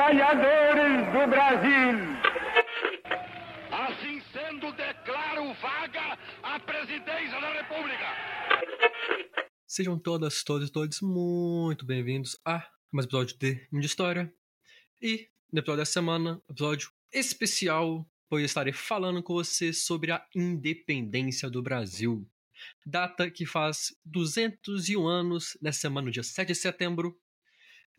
trabalhadores do Brasil. Assim sendo, declaro vaga a presidência da República. Sejam todas, todos e todos muito bem-vindos a mais um episódio de Minha História. E no episódio dessa semana, episódio especial, pois estarei falando com você sobre a independência do Brasil. Data que faz 201 anos nessa semana, no dia 7 de setembro.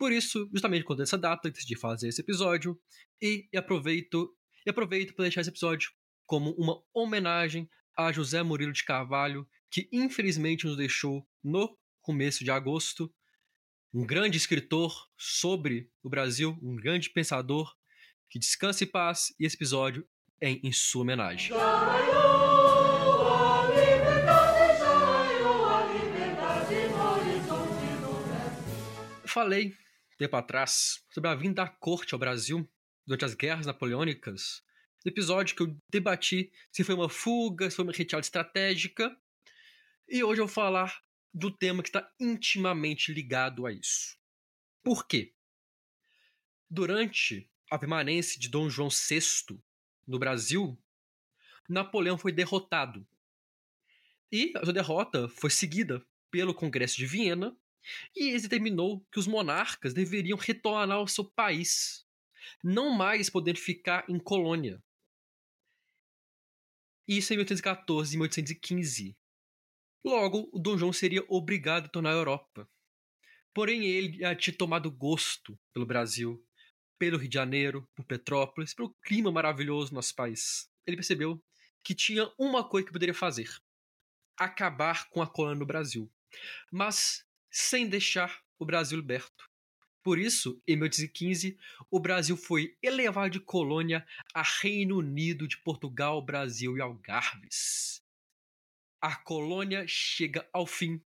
Por isso, justamente quando essa data, decidi fazer esse episódio e aproveito e aproveito para deixar esse episódio como uma homenagem a José Murilo de Carvalho, que infelizmente nos deixou no começo de agosto. Um grande escritor sobre o Brasil, um grande pensador, que descanse em paz e esse episódio é em sua homenagem. Falei tempo atrás sobre a vinda da corte ao Brasil durante as guerras napoleônicas, no episódio que eu debati se foi uma fuga, se foi uma retirada estratégica, e hoje eu vou falar do tema que está intimamente ligado a isso. Por quê? Durante a permanência de Dom João VI no Brasil, Napoleão foi derrotado. E a sua derrota foi seguida pelo Congresso de Viena, e ele determinou que os monarcas deveriam retornar ao seu país, não mais podendo ficar em colônia. Isso em 1814 e 1815. Logo, o Dom João seria obrigado a tornar a Europa. Porém, ele já tinha tomado gosto pelo Brasil, pelo Rio de Janeiro, por Petrópolis, pelo clima maravilhoso do nosso país. Ele percebeu que tinha uma coisa que poderia fazer: acabar com a colônia no Brasil. Mas sem deixar o Brasil liberto. Por isso, em 1815, o Brasil foi elevado de colônia a Reino Unido de Portugal, Brasil e Algarves. A colônia chega ao fim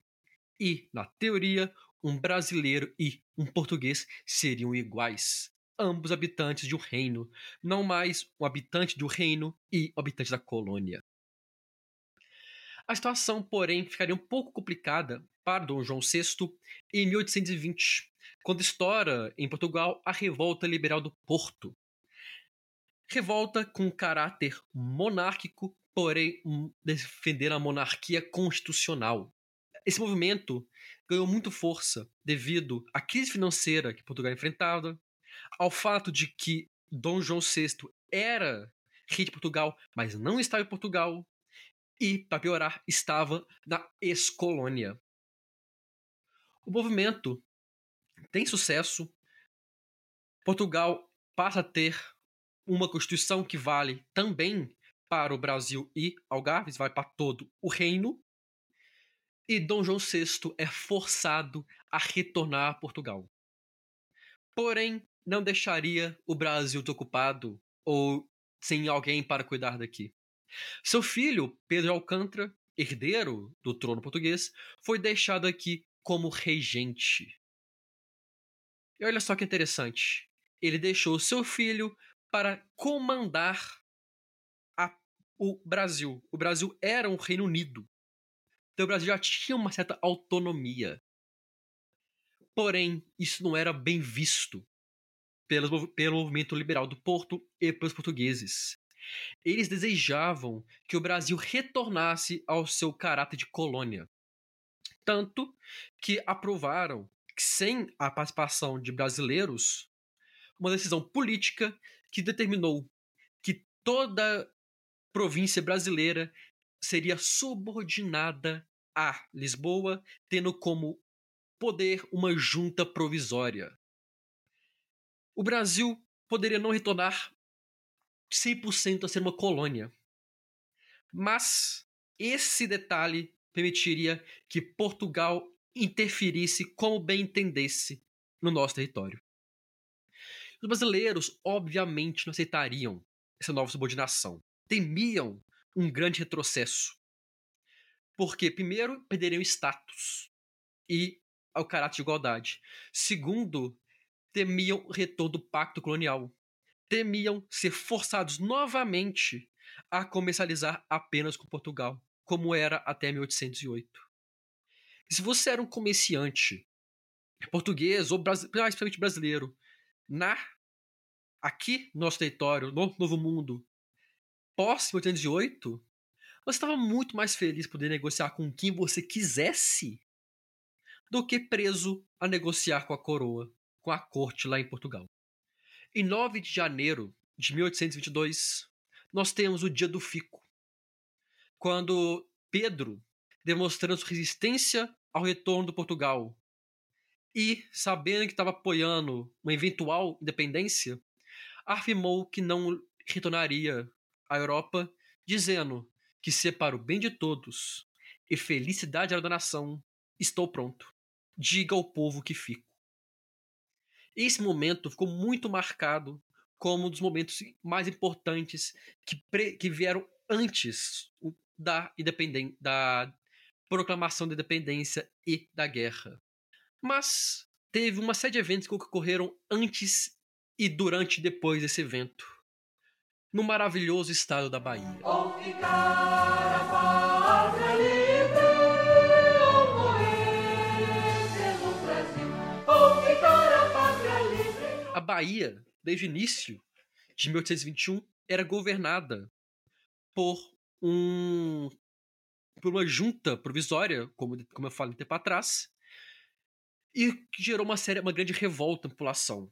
e, na teoria, um brasileiro e um português seriam iguais, ambos habitantes de um reino, não mais um habitante do reino e um habitante da colônia. A situação, porém, ficaria um pouco complicada para Dom João VI em 1820, quando estoura em Portugal a Revolta Liberal do Porto. Revolta com caráter monárquico, porém defender a monarquia constitucional. Esse movimento ganhou muito força devido à crise financeira que Portugal enfrentava, ao fato de que Dom João VI era rei de Portugal, mas não estava em Portugal, e, para piorar, estava na ex-colônia. O movimento tem sucesso. Portugal passa a ter uma constituição que vale também para o Brasil e Algarves, vai para todo o reino. E Dom João VI é forçado a retornar a Portugal. Porém, não deixaria o Brasil desocupado ou sem alguém para cuidar daqui. Seu filho, Pedro Alcântara, herdeiro do trono português, foi deixado aqui como regente. E olha só que interessante. Ele deixou seu filho para comandar a, o Brasil. O Brasil era um Reino Unido. Então o Brasil já tinha uma certa autonomia. Porém, isso não era bem visto pelo, pelo movimento liberal do Porto e pelos portugueses. Eles desejavam que o Brasil retornasse ao seu caráter de colônia. Tanto que aprovaram sem a participação de brasileiros, uma decisão política que determinou que toda província brasileira seria subordinada a Lisboa, tendo como poder uma junta provisória. O Brasil poderia não retornar 100% a ser uma colônia. Mas esse detalhe permitiria que Portugal interferisse como bem entendesse no nosso território. Os brasileiros, obviamente, não aceitariam essa nova subordinação. Temiam um grande retrocesso. Porque, primeiro, perderiam status e ao caráter de igualdade. Segundo, temiam o retorno do pacto colonial. Temiam ser forçados novamente a comercializar apenas com Portugal, como era até 1808. E se você era um comerciante português ou principalmente brasileiro na aqui no nosso território, no Novo Mundo, pós 1808, você estava muito mais feliz poder negociar com quem você quisesse do que preso a negociar com a coroa, com a corte lá em Portugal. Em 9 de janeiro de 1822, nós temos o Dia do Fico, quando Pedro, demonstrando sua resistência ao retorno do Portugal e sabendo que estava apoiando uma eventual independência, afirmou que não retornaria à Europa, dizendo que se para o bem de todos e felicidade da nação, estou pronto. Diga ao povo que fico. Esse momento ficou muito marcado como um dos momentos mais importantes que, que vieram antes da, independen da proclamação da independência e da guerra. Mas teve uma série de eventos que ocorreram antes e durante e depois desse evento no maravilhoso estado da Bahia. A Bahia, desde o início de 1821, era governada por um por uma junta provisória, como, como eu falei um tempo atrás, e que gerou uma série, uma grande revolta na população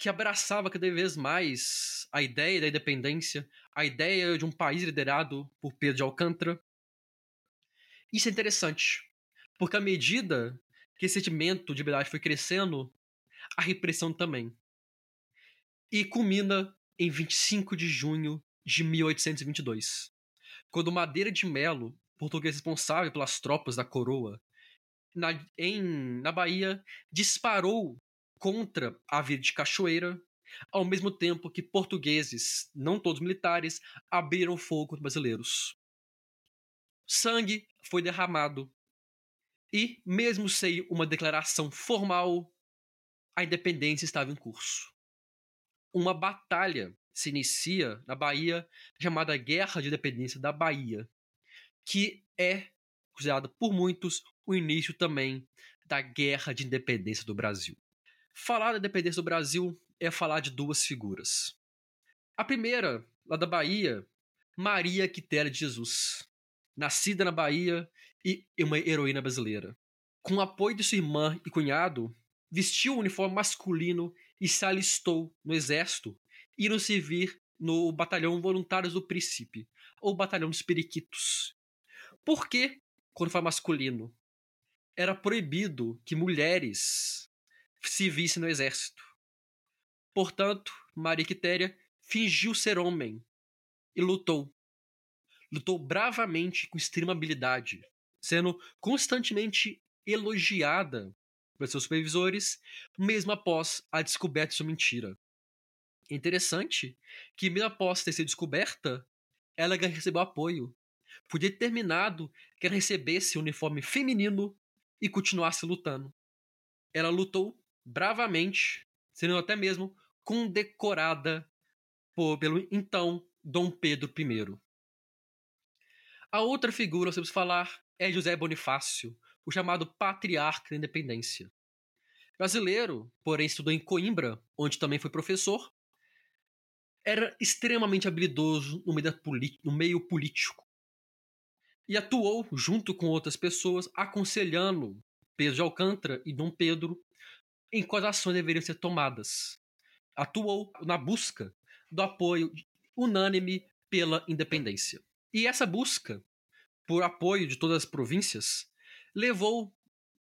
que abraçava cada vez mais a ideia da independência, a ideia de um país liderado por Pedro de Alcântara. Isso é interessante, porque à medida que esse sentimento de liberdade foi crescendo, a repressão também. E culmina em 25 de junho de 1822, quando Madeira de Melo, português responsável pelas tropas da coroa, na, em, na Bahia, disparou contra a vida de Cachoeira, ao mesmo tempo que portugueses, não todos militares, abriram fogo contra brasileiros. Sangue foi derramado e, mesmo sem uma declaração formal, a independência estava em curso. Uma batalha se inicia na Bahia chamada Guerra de Independência da Bahia, que é considerada por muitos o início também da Guerra de Independência do Brasil. Falar da independência do Brasil é falar de duas figuras. A primeira, lá da Bahia, Maria Quitéria de Jesus, nascida na Bahia e uma heroína brasileira. Com o apoio de sua irmã e cunhado, vestiu o uniforme masculino e se alistou no exército, indo servir no Batalhão Voluntários do Príncipe, ou Batalhão dos Periquitos. Por que, quando foi masculino, era proibido que mulheres se visse no exército. Portanto, Maria Quitéria fingiu ser homem e lutou. Lutou bravamente com extrema habilidade, sendo constantemente elogiada por seus supervisores, mesmo após a descoberta de sua mentira. Interessante que, mesmo após ter sido descoberta, ela recebeu apoio. Foi determinado que ela recebesse o uniforme feminino e continuasse lutando. Ela lutou bravamente, sendo até mesmo condecorada por, pelo então Dom Pedro I. A outra figura que temos falar é José Bonifácio, o chamado patriarca da independência. Brasileiro, porém estudou em Coimbra, onde também foi professor, era extremamente habilidoso no meio, no meio político e atuou junto com outras pessoas aconselhando Pedro de Alcântara e Dom Pedro em quais ações deveriam ser tomadas. Atuou na busca do apoio unânime pela independência. E essa busca por apoio de todas as províncias levou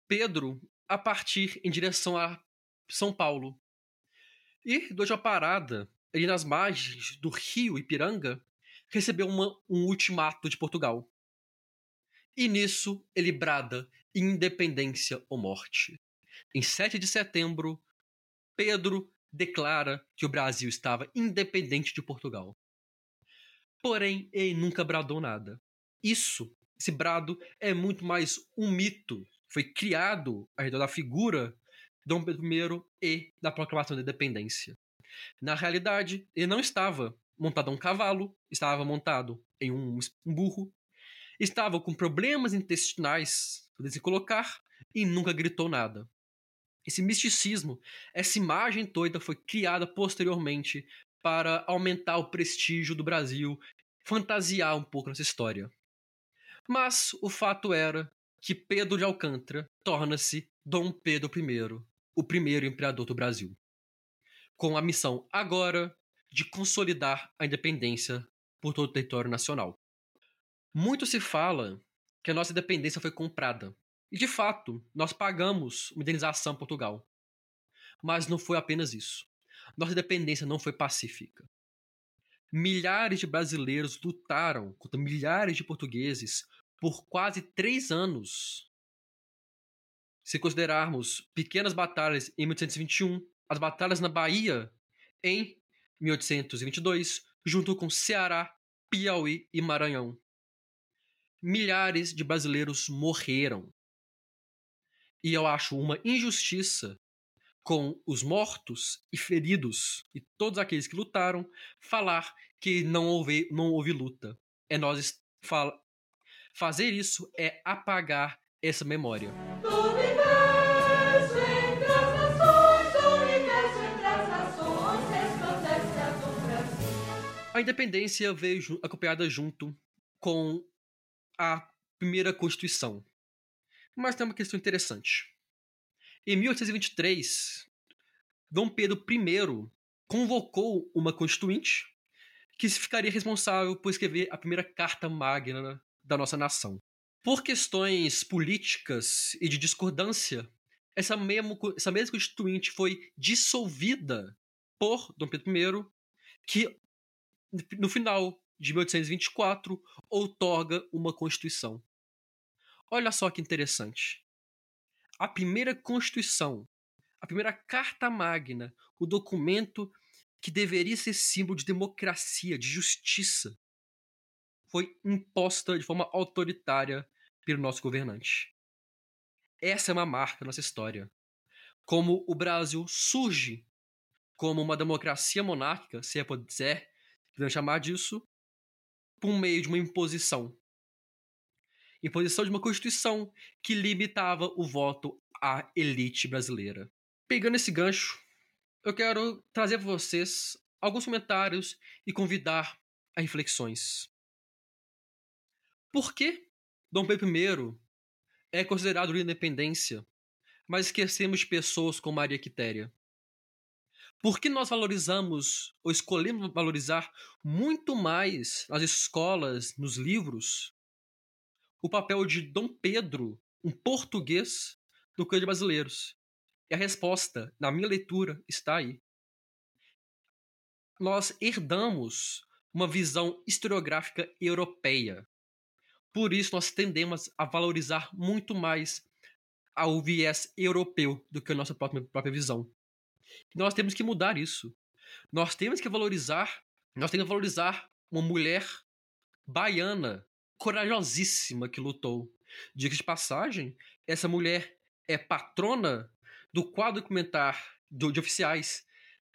Pedro a partir em direção a São Paulo. E, durante a parada, ali nas margens do rio Ipiranga, recebeu uma, um ultimato de Portugal. E nisso ele brada independência ou morte. Em 7 de setembro, Pedro declara que o Brasil estava independente de Portugal. Porém, ele nunca bradou nada. Isso, esse brado, é muito mais um mito. Foi criado ao redor da figura de Dom Pedro I e da proclamação da independência. Na realidade, ele não estava montado a um cavalo, estava montado em um burro, estava com problemas intestinais, poder se colocar, e nunca gritou nada. Esse misticismo, essa imagem toda foi criada posteriormente para aumentar o prestígio do Brasil, fantasiar um pouco nessa história. Mas o fato era que Pedro de Alcântara torna-se Dom Pedro I, o primeiro imperador do Brasil, com a missão agora de consolidar a independência por todo o território nacional. Muito se fala que a nossa independência foi comprada. E de fato, nós pagamos uma indenização a Portugal. Mas não foi apenas isso. Nossa independência não foi pacífica. Milhares de brasileiros lutaram contra milhares de portugueses por quase três anos. Se considerarmos pequenas batalhas em 1821, as batalhas na Bahia em 1822, junto com Ceará, Piauí e Maranhão. Milhares de brasileiros morreram. E eu acho uma injustiça com os mortos e feridos e todos aqueles que lutaram falar que não houve, não houve luta. É nós fazer isso é apagar essa memória. Independência veio acompanhada junto com a primeira Constituição. Mas tem uma questão interessante. Em 1823, Dom Pedro I convocou uma constituinte que ficaria responsável por escrever a primeira Carta Magna da nossa nação. Por questões políticas e de discordância, essa, mesmo, essa mesma constituinte foi dissolvida por Dom Pedro I, que no final de 1824 outorga uma constituição. Olha só que interessante a primeira Constituição, a primeira Carta Magna, o documento que deveria ser símbolo de democracia, de justiça, foi imposta de forma autoritária pelo nosso governante. Essa é uma marca da nossa história. Como o Brasil surge como uma democracia monárquica, se é puder chamar disso, por meio de uma imposição imposição de uma Constituição que limitava o voto à elite brasileira. Pegando esse gancho, eu quero trazer para vocês alguns comentários e convidar a reflexões. Por que Dom Pedro I é considerado de independência, mas esquecemos pessoas como Maria Quitéria? Por que nós valorizamos ou escolhemos valorizar muito mais nas escolas, nos livros, o papel de Dom Pedro, um português, do que de brasileiros? E a resposta, na minha leitura, está aí. Nós herdamos uma visão historiográfica europeia. Por isso, nós tendemos a valorizar muito mais ao viés europeu do que a nossa própria, própria visão. Nós temos que mudar isso. Nós temos que valorizar, nós temos que valorizar uma mulher baiana corajosíssima que lutou. Diga de passagem, essa mulher é patrona do quadro documentar do, de oficiais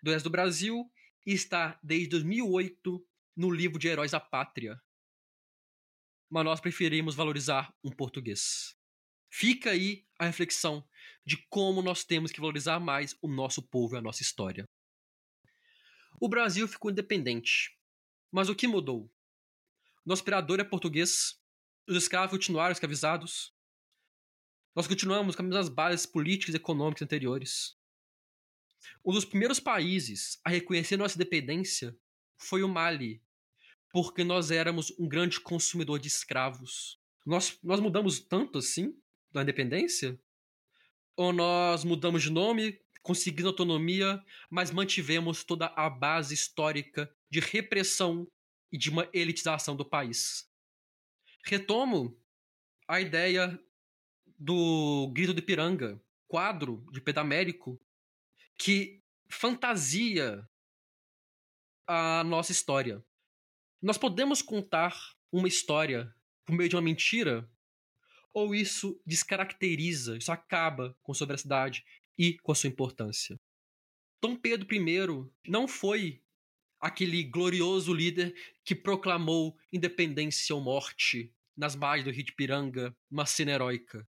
do Exército do Brasil e está desde 2008 no livro de Heróis da Pátria. Mas nós preferimos valorizar um português. Fica aí a reflexão de como nós temos que valorizar mais o nosso povo e a nossa história. O Brasil ficou independente. Mas o que mudou? Nosso imperador é português. Os escravos continuaram escravizados. Nós continuamos com as mesmas bases políticas e econômicas anteriores. Um dos primeiros países a reconhecer nossa independência foi o Mali, porque nós éramos um grande consumidor de escravos. Nós, nós mudamos tanto assim da independência? Ou nós mudamos de nome, conseguimos autonomia, mas mantivemos toda a base histórica de repressão e de uma elitização do país. Retomo a ideia do Grito de Piranga, quadro de Pedamérico, que fantasia a nossa história. Nós podemos contar uma história por meio de uma mentira, ou isso descaracteriza, isso acaba com sua veracidade e com a sua importância. Dom Pedro I não foi aquele glorioso líder que proclamou independência ou morte nas margens do Rio de Piranga, uma cena heróica.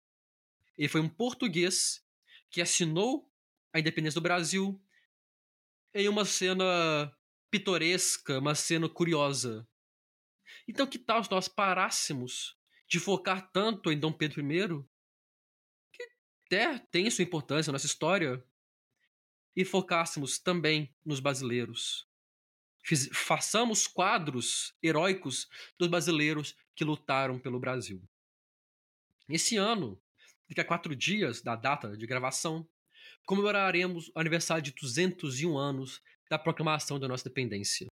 Ele foi um português que assinou a independência do Brasil em uma cena pitoresca, uma cena curiosa. Então, que tal se nós parássemos de focar tanto em Dom Pedro I, que até tem sua importância na nossa história, e focássemos também nos brasileiros? Façamos quadros heróicos dos brasileiros que lutaram pelo Brasil. Esse ano, daqui a quatro dias da data de gravação, comemoraremos o aniversário de 201 anos da proclamação da nossa independência.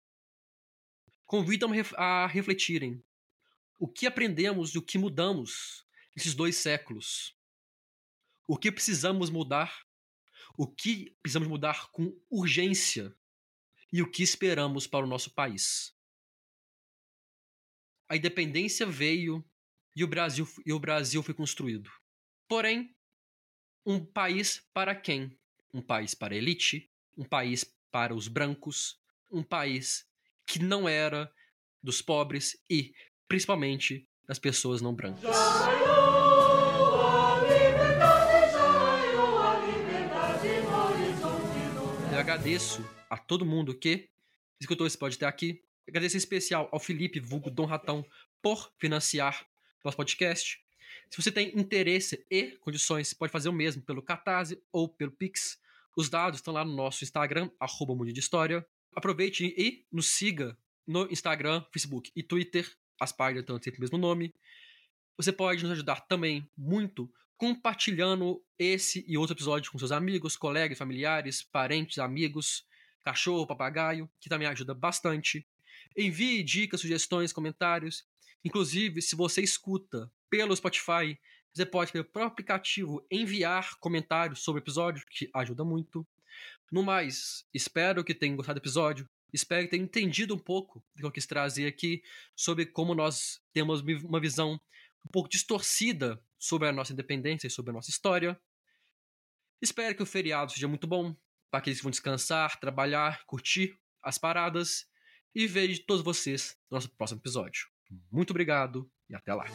Convidam a refletirem o que aprendemos e o que mudamos nesses dois séculos. O que precisamos mudar, o que precisamos mudar com urgência e o que esperamos para o nosso país. A independência veio e o Brasil, e o Brasil foi construído. Porém, um país para quem? Um país para a elite, um país para os brancos, um país que não era dos pobres e, principalmente, das pessoas não brancas. Eu agradeço a todo mundo que escutou esse podcast aqui. Agradeço em especial ao Felipe Vulgo Dom Ratão por financiar nosso podcast. Se você tem interesse e condições, pode fazer o mesmo pelo Catarse ou pelo Pix. Os dados estão lá no nosso Instagram, arroba Mundo de História. Aproveite e nos siga no Instagram, Facebook e Twitter. As páginas estão sempre o mesmo nome. Você pode nos ajudar também muito compartilhando esse e outro episódio com seus amigos, colegas, familiares, parentes, amigos, cachorro, papagaio, que também ajuda bastante. Envie dicas, sugestões, comentários. Inclusive, se você escuta pelo Spotify, você pode, pelo próprio aplicativo, enviar comentários sobre o episódio, que ajuda muito. No mais, espero que tenham gostado do episódio. Espero que tenham entendido um pouco do que eu quis trazer aqui sobre como nós temos uma visão um pouco distorcida sobre a nossa independência e sobre a nossa história. Espero que o feriado seja muito bom para aqueles que vão descansar, trabalhar, curtir as paradas e vejo todos vocês no nosso próximo episódio. Muito obrigado e até lá.